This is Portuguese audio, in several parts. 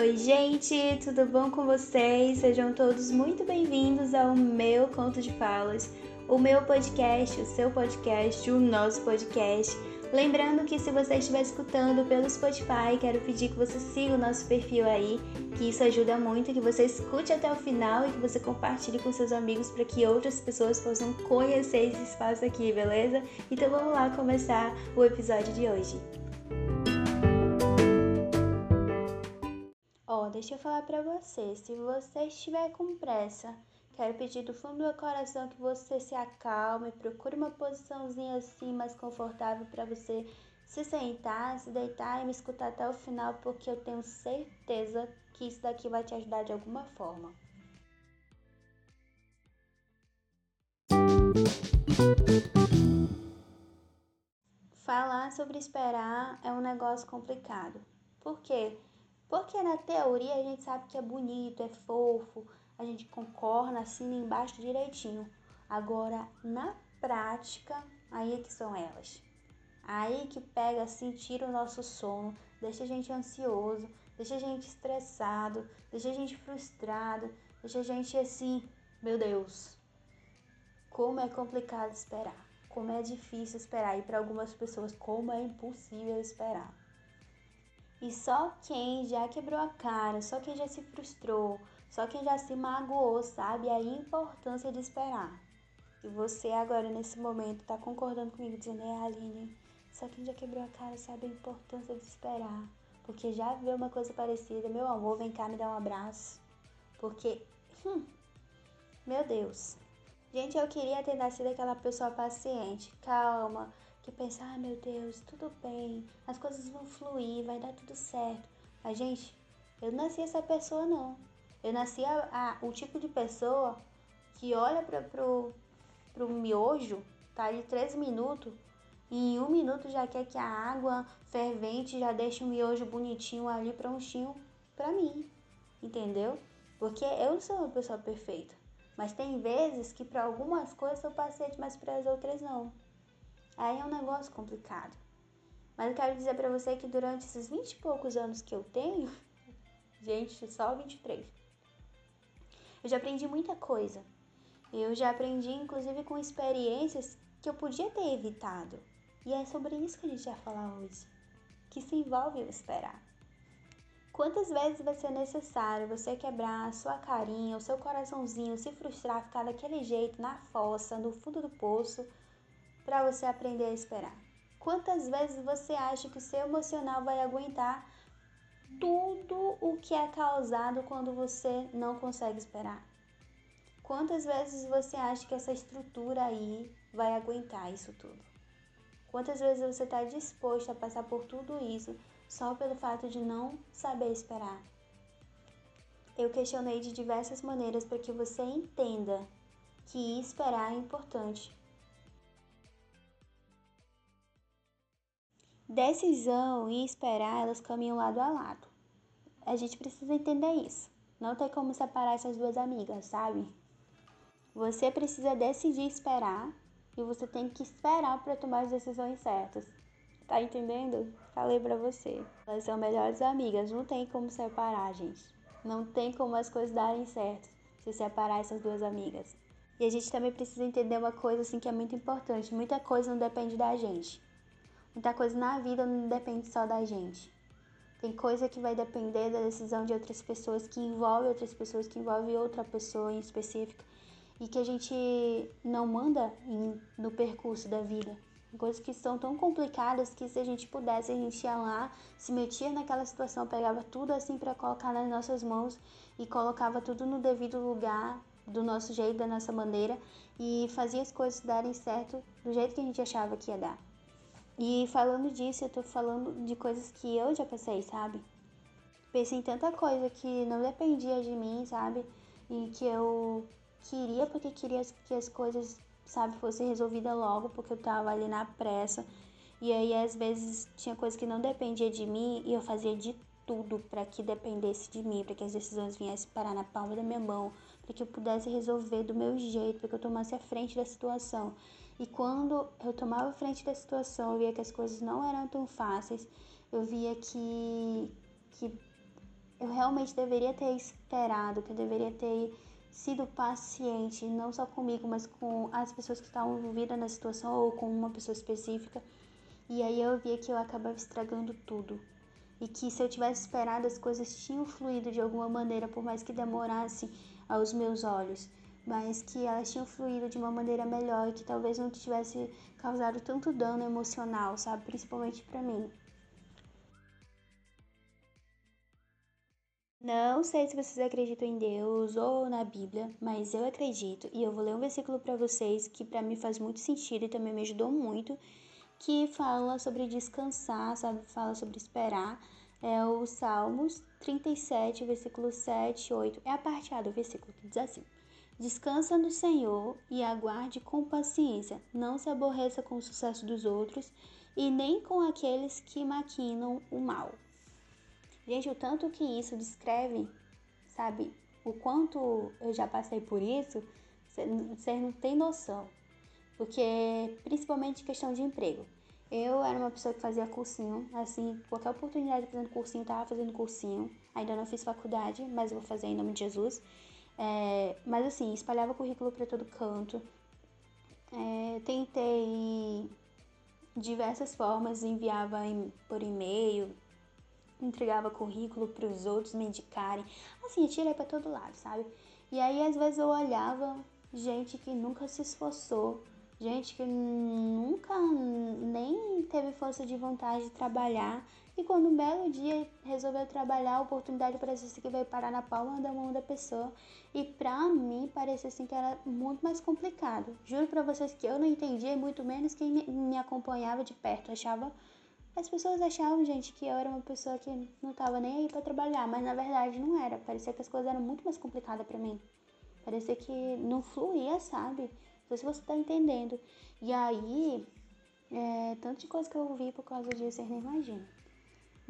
Oi, gente, tudo bom com vocês? Sejam todos muito bem-vindos ao meu Conto de Falas, o meu podcast, o seu podcast, o nosso podcast. Lembrando que se você estiver escutando pelo Spotify, quero pedir que você siga o nosso perfil aí, que isso ajuda muito, que você escute até o final e que você compartilhe com seus amigos para que outras pessoas possam conhecer esse espaço aqui, beleza? Então vamos lá começar o episódio de hoje. Oh, deixa eu falar para você, se você estiver com pressa, Quero pedir do fundo do meu coração que você se acalme, procure uma posiçãozinha assim mais confortável para você se sentar, se deitar e me escutar até o final, porque eu tenho certeza que isso daqui vai te ajudar de alguma forma. Falar sobre esperar é um negócio complicado. Por quê? Porque na teoria a gente sabe que é bonito, é fofo, a gente concorda, assina embaixo direitinho. Agora, na prática, aí é que são elas. Aí que pega assim, tira o nosso sono, deixa a gente ansioso, deixa a gente estressado, deixa a gente frustrado, deixa a gente assim, meu Deus. Como é complicado esperar, como é difícil esperar e para algumas pessoas como é impossível esperar. E só quem já quebrou a cara, só quem já se frustrou, só quem já se magoou sabe a importância de esperar. E você agora, nesse momento, está concordando comigo, dizendo, é Aline, só quem já quebrou a cara sabe a importância de esperar. Porque já viu uma coisa parecida, meu amor, vem cá me dar um abraço. Porque, hum, meu Deus. Gente, eu queria ter nascido aquela pessoa paciente, calma, que pensa, ah, meu Deus, tudo bem, as coisas vão fluir, vai dar tudo certo. Mas, gente, eu nasci essa pessoa, não. Eu nasci a, a, o tipo de pessoa que olha para pro, pro miojo, tá ali três minutos, e em um minuto já quer que a água fervente já deixe o miojo bonitinho ali prontinho para mim, entendeu? Porque eu não sou uma pessoa perfeita, mas tem vezes que para algumas coisas eu passei mas para as outras não. Aí é um negócio complicado. Mas eu quero dizer para você que durante esses 20 e poucos anos que eu tenho, gente, só 23, eu já aprendi muita coisa. Eu já aprendi, inclusive, com experiências que eu podia ter evitado. E é sobre isso que a gente vai falar hoje, que se envolve o esperar. Quantas vezes vai ser necessário você quebrar a sua carinha, o seu coraçãozinho, se frustrar, ficar daquele jeito na fossa, no fundo do poço, para você aprender a esperar? Quantas vezes você acha que o seu emocional vai aguentar tudo o que é causado quando você não consegue esperar. Quantas vezes você acha que essa estrutura aí vai aguentar isso tudo? Quantas vezes você está disposto a passar por tudo isso só pelo fato de não saber esperar? Eu questionei de diversas maneiras para que você entenda que esperar é importante Decisão e esperar, elas caminham lado a lado. A gente precisa entender isso. Não tem como separar essas duas amigas, sabe? Você precisa decidir esperar e você tem que esperar para tomar as decisões certas. Tá entendendo? Falei para você. Elas são melhores amigas, não tem como separar, gente. Não tem como as coisas darem certo se separar essas duas amigas. E a gente também precisa entender uma coisa assim que é muito importante. Muita coisa não depende da gente. Muita coisa na vida não depende só da gente. Tem coisa que vai depender da decisão de outras pessoas, que envolve outras pessoas, que envolve outra pessoa em específico e que a gente não manda em, no percurso da vida. Coisas que são tão complicadas que se a gente pudesse, a gente ia lá, se metia naquela situação, pegava tudo assim para colocar nas nossas mãos e colocava tudo no devido lugar, do nosso jeito, da nossa maneira e fazia as coisas darem certo do jeito que a gente achava que ia dar. E falando disso, eu tô falando de coisas que eu já passei, sabe? Pensei em tanta coisa que não dependia de mim, sabe? E que eu queria porque queria que as coisas, sabe, fossem resolvidas logo, porque eu tava ali na pressa. E aí, às vezes, tinha coisa que não dependia de mim e eu fazia de tudo para que dependesse de mim, para que as decisões viessem parar na palma da minha mão, para que eu pudesse resolver do meu jeito, para que eu tomasse a frente da situação. E quando eu tomava frente da situação, eu via que as coisas não eram tão fáceis, eu via que, que eu realmente deveria ter esperado, que eu deveria ter sido paciente, não só comigo, mas com as pessoas que estavam envolvidas na situação ou com uma pessoa específica. E aí eu via que eu acabava estragando tudo. E que se eu tivesse esperado, as coisas tinham fluído de alguma maneira, por mais que demorasse aos meus olhos. Mas que elas tinham fluído de uma maneira melhor e que talvez não tivesse causado tanto dano emocional, sabe? Principalmente para mim. Não sei se vocês acreditam em Deus ou na Bíblia, mas eu acredito e eu vou ler um versículo para vocês que para mim faz muito sentido e também me ajudou muito, que fala sobre descansar, sabe? Fala sobre esperar. É o Salmos 37, versículo 7 e 8. É a parte A do versículo que diz assim: Descansa no Senhor e aguarde com paciência. Não se aborreça com o sucesso dos outros e nem com aqueles que maquinam o mal. Gente, o tanto que isso descreve, sabe, o quanto eu já passei por isso, você não tem noção. Porque, principalmente questão de emprego. Eu era uma pessoa que fazia cursinho, assim, qualquer oportunidade de fazendo cursinho, tava fazendo cursinho. Ainda não fiz faculdade, mas vou fazer em nome de Jesus. É, mas assim, espalhava currículo para todo canto. É, tentei diversas formas, enviava em, por e-mail, entregava currículo para os outros me indicarem. Assim, tirei para todo lado, sabe? E aí às vezes eu olhava gente que nunca se esforçou, gente que nunca nem teve força de vontade de trabalhar e quando um belo dia resolveu trabalhar, a oportunidade parecia assim que veio parar na palma da mão da pessoa. E pra mim parecia assim que era muito mais complicado. Juro para vocês que eu não entendia, muito menos quem me acompanhava de perto achava as pessoas achavam, gente, que eu era uma pessoa que não tava nem aí para trabalhar, mas na verdade não era. Parecia que as coisas eram muito mais complicadas para mim. Parecia que não fluía, sabe? Não sei se você tá entendendo. E aí, é, tanto de coisa que eu ouvi por causa disso, vocês nem imaginam.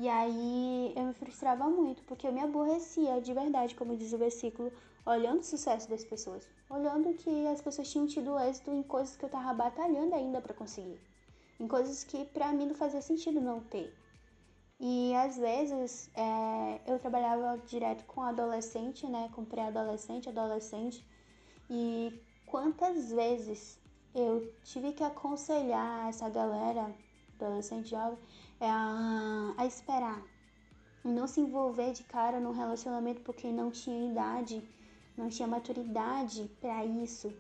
E aí eu me frustrava muito, porque eu me aborrecia de verdade, como diz o versículo, olhando o sucesso das pessoas, olhando que as pessoas tinham tido êxito em coisas que eu tava batalhando ainda para conseguir. Em coisas que para mim não fazia sentido não ter. E às vezes é, eu trabalhava direto com adolescente, né, com pré-adolescente, adolescente, e quantas vezes eu tive que aconselhar essa galera, adolescente jovem, a, a esperar, não se envolver de cara num relacionamento porque não tinha idade, não tinha maturidade para isso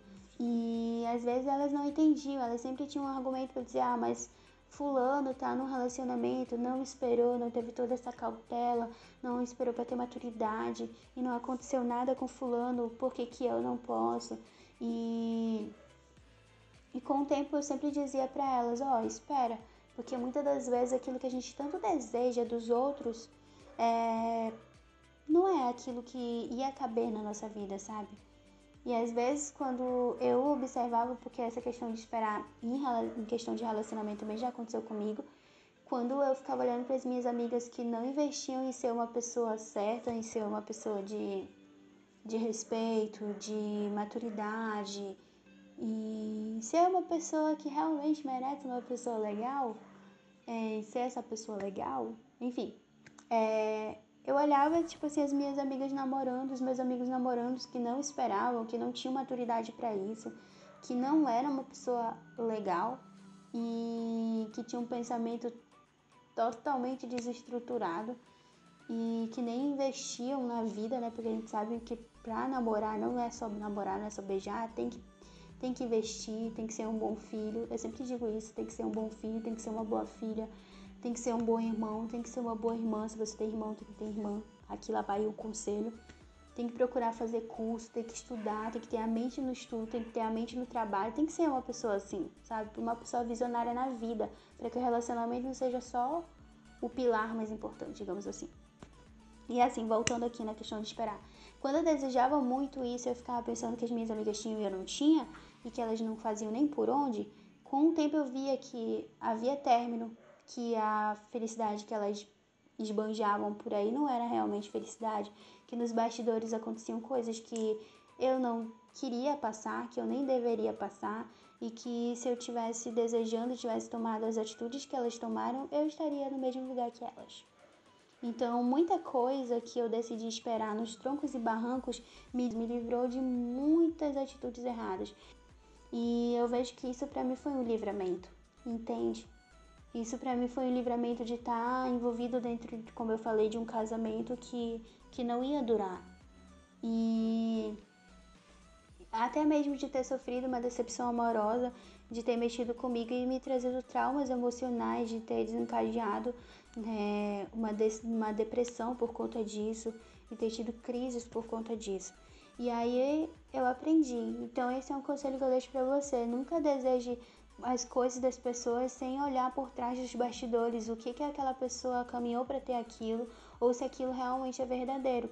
e às vezes elas não entendiam, elas sempre tinham um argumento para dizer: ah, mas Fulano tá num relacionamento, não esperou, não teve toda essa cautela, não esperou para ter maturidade e não aconteceu nada com Fulano, por que, que eu não posso? E, e com o tempo eu sempre dizia para elas: ó, oh, espera, porque muitas das vezes aquilo que a gente tanto deseja dos outros é, não é aquilo que ia caber na nossa vida, sabe? E às vezes, quando eu observava, porque essa questão de esperar em, em questão de relacionamento também já aconteceu comigo, quando eu ficava olhando para as minhas amigas que não investiam em ser uma pessoa certa, em ser uma pessoa de, de respeito, de maturidade, e ser uma pessoa que realmente merece uma pessoa legal, é, ser essa pessoa legal, enfim, é, eu olhava, tipo assim, as minhas amigas namorando, os meus amigos namorando que não esperavam, que não tinham maturidade para isso, que não era uma pessoa legal e que tinha um pensamento totalmente desestruturado e que nem investiam na vida, né? Porque a gente sabe que pra namorar não é só namorar, não é só beijar, tem que, tem que investir, tem que ser um bom filho. Eu sempre digo isso, tem que ser um bom filho, tem que ser uma boa filha tem que ser um bom irmão, tem que ser uma boa irmã. Se você tem irmão, tem que ter irmã. Aqui lá vai o conselho. Tem que procurar fazer curso, tem que estudar, tem que ter a mente no estudo, tem que ter a mente no trabalho. Tem que ser uma pessoa assim, sabe? Uma pessoa visionária na vida, para que o relacionamento não seja só o pilar mais importante, digamos assim. E assim, voltando aqui na questão de esperar. Quando eu desejava muito isso, eu ficava pensando que as minhas amigas tinham e eu não tinha, e que elas não faziam nem por onde. Com o tempo eu via que havia término, que a felicidade que elas esbanjavam por aí não era realmente felicidade, que nos bastidores aconteciam coisas que eu não queria passar, que eu nem deveria passar e que se eu tivesse desejando, tivesse tomado as atitudes que elas tomaram, eu estaria no mesmo lugar que elas. Então, muita coisa que eu decidi esperar nos troncos e barrancos me, me livrou de muitas atitudes erradas. E eu vejo que isso para mim foi um livramento, entende? Isso para mim foi um livramento de estar tá envolvido dentro, como eu falei, de um casamento que, que não ia durar. E até mesmo de ter sofrido uma decepção amorosa, de ter mexido comigo e me trazido traumas emocionais, de ter desencadeado né, uma, de uma depressão por conta disso e ter tido crises por conta disso. E aí eu aprendi. Então esse é um conselho que eu deixo para você. Nunca deseje as coisas das pessoas sem olhar por trás dos bastidores, o que que aquela pessoa caminhou para ter aquilo ou se aquilo realmente é verdadeiro.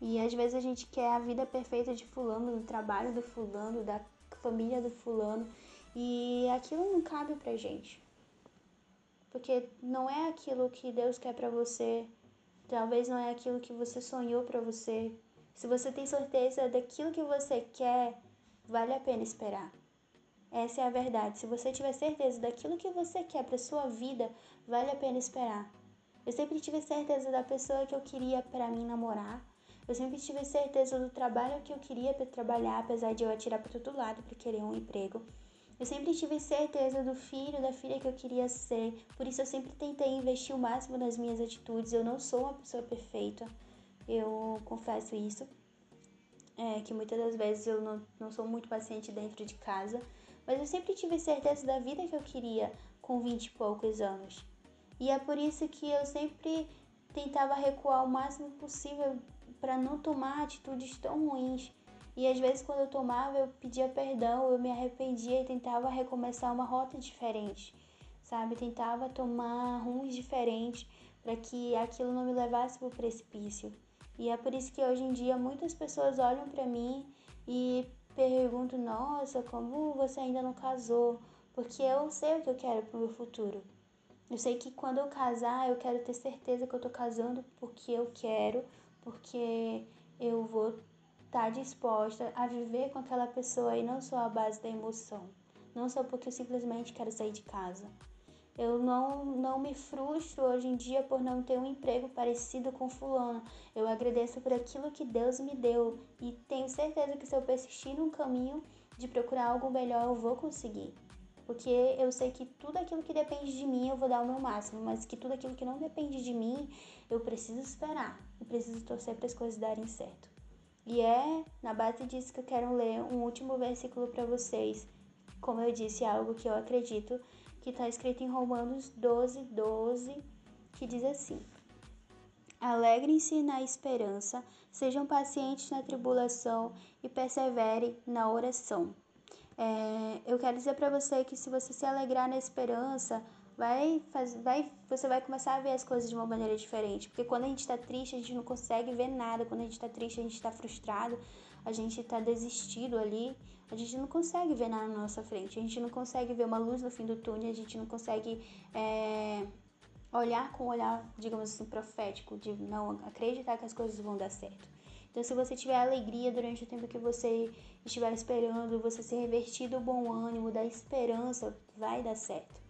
E às vezes a gente quer a vida perfeita de fulano, do trabalho do fulano, da família do fulano, e aquilo não cabe pra gente. Porque não é aquilo que Deus quer para você. Talvez não é aquilo que você sonhou para você. Se você tem certeza daquilo que você quer, vale a pena esperar. Essa é a verdade. Se você tiver certeza daquilo que você quer para sua vida, vale a pena esperar. Eu sempre tive certeza da pessoa que eu queria para mim namorar. Eu sempre tive certeza do trabalho que eu queria para trabalhar, apesar de eu atirar para todo lado para querer um emprego. Eu sempre tive certeza do filho, da filha que eu queria ser. Por isso eu sempre tentei investir o máximo nas minhas atitudes. Eu não sou uma pessoa perfeita. Eu confesso isso. É, que muitas das vezes eu não, não sou muito paciente dentro de casa. Mas eu sempre tive certeza da vida que eu queria com 20 e poucos anos. E é por isso que eu sempre tentava recuar o máximo possível para não tomar atitudes tão ruins. E às vezes quando eu tomava, eu pedia perdão, eu me arrependia e tentava recomeçar uma rota diferente, sabe? Tentava tomar rumos diferentes para que aquilo não me levasse para o precipício. E é por isso que hoje em dia muitas pessoas olham para mim e pergunto, nossa, como você ainda não casou? Porque eu sei o que eu quero pro meu futuro. Eu sei que quando eu casar, eu quero ter certeza que eu tô casando porque eu quero, porque eu vou estar tá disposta a viver com aquela pessoa e não só à base da emoção. Não só porque eu simplesmente quero sair de casa. Eu não, não me frustro hoje em dia por não ter um emprego parecido com fulano. Eu agradeço por aquilo que Deus me deu e tenho certeza que se eu persistir num caminho de procurar algo melhor, eu vou conseguir. Porque eu sei que tudo aquilo que depende de mim eu vou dar o meu máximo, mas que tudo aquilo que não depende de mim, eu preciso esperar. Eu preciso torcer para as coisas darem certo. E é na base disso que eu quero ler um último versículo para vocês. Como eu disse, é algo que eu acredito que está escrito em Romanos 12, 12, que diz assim: Alegrem-se na esperança, sejam pacientes na tribulação e perseverem na oração. É, eu quero dizer para você que se você se alegrar na esperança, vai, faz, vai, você vai começar a ver as coisas de uma maneira diferente. Porque quando a gente está triste, a gente não consegue ver nada. Quando a gente está triste, a gente está frustrado, a gente está desistido ali. A gente não consegue ver nada na nossa frente. A gente não consegue ver uma luz no fim do túnel. A gente não consegue é, olhar com um olhar, digamos assim, profético, de não acreditar que as coisas vão dar certo. Então, se você tiver alegria durante o tempo que você estiver esperando, você ser revertido o bom ânimo, da esperança, vai dar certo.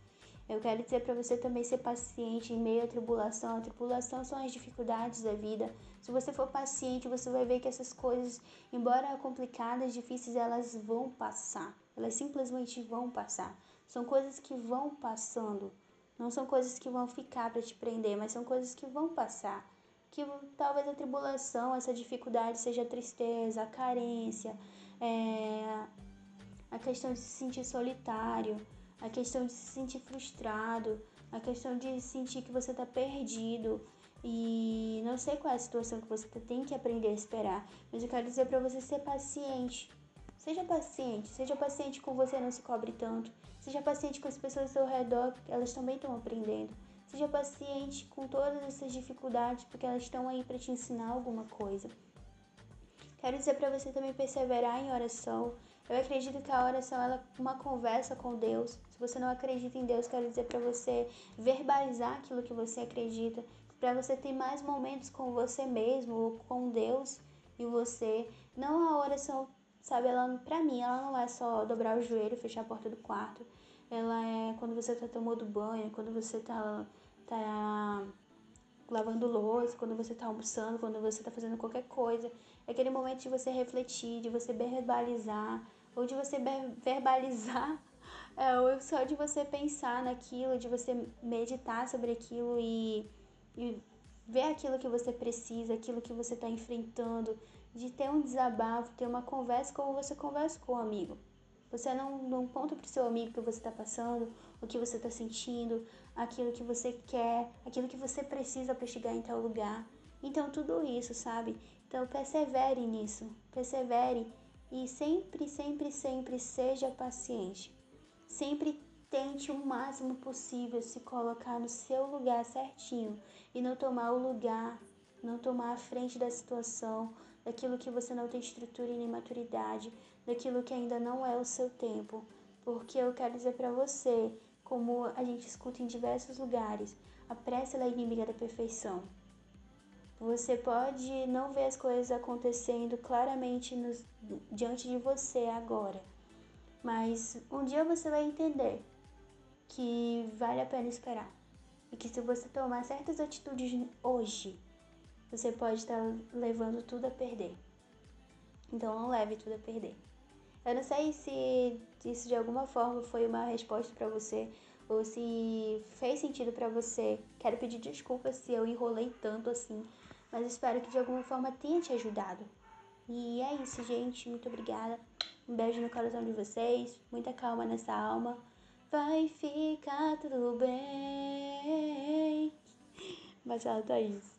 Eu quero dizer para você também ser paciente em meio à tribulação. A tribulação são as dificuldades da vida. Se você for paciente, você vai ver que essas coisas, embora complicadas, difíceis, elas vão passar. Elas simplesmente vão passar. São coisas que vão passando. Não são coisas que vão ficar para te prender, mas são coisas que vão passar. Que talvez a tribulação, essa dificuldade seja a tristeza, a carência, é... a questão de se sentir solitário a questão de se sentir frustrado, a questão de sentir que você está perdido e não sei qual é a situação que você tem que aprender a esperar, mas eu quero dizer para você ser paciente. Seja paciente, seja paciente com você, não se cobre tanto. Seja paciente com as pessoas ao seu redor, elas também estão aprendendo. Seja paciente com todas essas dificuldades, porque elas estão aí para te ensinar alguma coisa. Quero dizer para você também perseverar em oração, eu acredito que a oração é uma conversa com Deus. Se você não acredita em Deus, quero dizer para você verbalizar aquilo que você acredita, para você ter mais momentos com você mesmo ou com Deus e você. Não a oração, sabe, ela para mim, ela não é só dobrar o joelho, fechar a porta do quarto. Ela é quando você tá tomando banho, quando você tá tá lavando louça, quando você está almoçando, quando você está fazendo qualquer coisa. É aquele momento de você refletir, de você verbalizar, ou de você verbalizar, ou só de você pensar naquilo, de você meditar sobre aquilo e, e ver aquilo que você precisa, aquilo que você está enfrentando, de ter um desabafo, ter uma conversa como você conversa com um amigo. Você não, não conta pro seu amigo o que você está passando, o que você está sentindo, aquilo que você quer, aquilo que você precisa para chegar em tal lugar. Então, tudo isso, sabe? Então, persevere nisso, persevere e sempre, sempre, sempre seja paciente. Sempre tente o máximo possível se colocar no seu lugar certinho e não tomar o lugar, não tomar a frente da situação, daquilo que você não tem estrutura e nem maturidade, daquilo que ainda não é o seu tempo. Porque eu quero dizer para você, como a gente escuta em diversos lugares, a pressa é inimiga da perfeição. Você pode não ver as coisas acontecendo claramente nos, diante de você agora, mas um dia você vai entender que vale a pena esperar. E que se você tomar certas atitudes hoje, você pode estar levando tudo a perder. Então não leve tudo a perder. Eu não sei se isso de alguma forma foi uma resposta para você ou se fez sentido para você. Quero pedir desculpas se eu enrolei tanto assim, mas espero que de alguma forma tenha te ajudado. E é isso, gente. Muito obrigada. Um beijo no coração de vocês. Muita calma nessa alma. Vai ficar tudo bem. Mas ela tá isso.